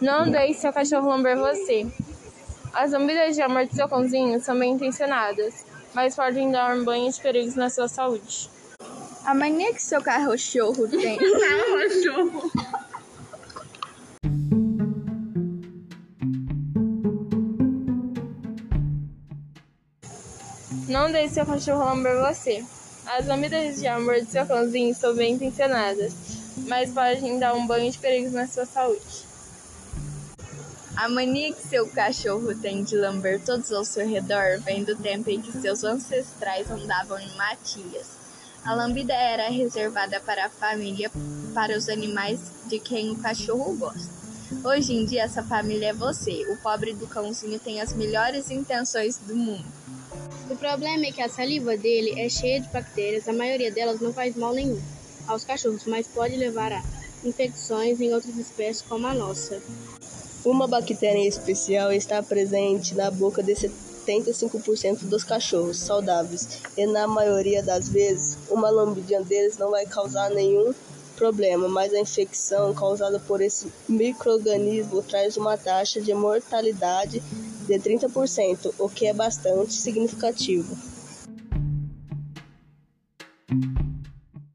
Não deixe seu cachorro lamber você. As lambidas de amor do seu cãozinho são bem intencionadas, mas podem dar um banho de perigos na sua saúde. A mania que seu cachorro tem. cachorro. Não deixe seu cachorro lamber você. As lambidas de amor do seu cãozinho são bem intencionadas, mas podem dar um banho de perigos na sua saúde. A mania que seu cachorro tem de lamber todos ao seu redor vem do tempo em que seus ancestrais andavam em matias. A lambida era reservada para a família, para os animais de quem o cachorro gosta. Hoje em dia, essa família é você. O pobre do cãozinho tem as melhores intenções do mundo. O problema é que a saliva dele é cheia de bactérias, a maioria delas não faz mal nenhum aos cachorros, mas pode levar a infecções em outras espécies como a nossa. Uma bactéria especial está presente na boca de 75% dos cachorros saudáveis e na maioria das vezes uma lambidinha deles não vai causar nenhum problema, mas a infecção causada por esse microorganismo traz uma taxa de mortalidade de 30%, o que é bastante significativo.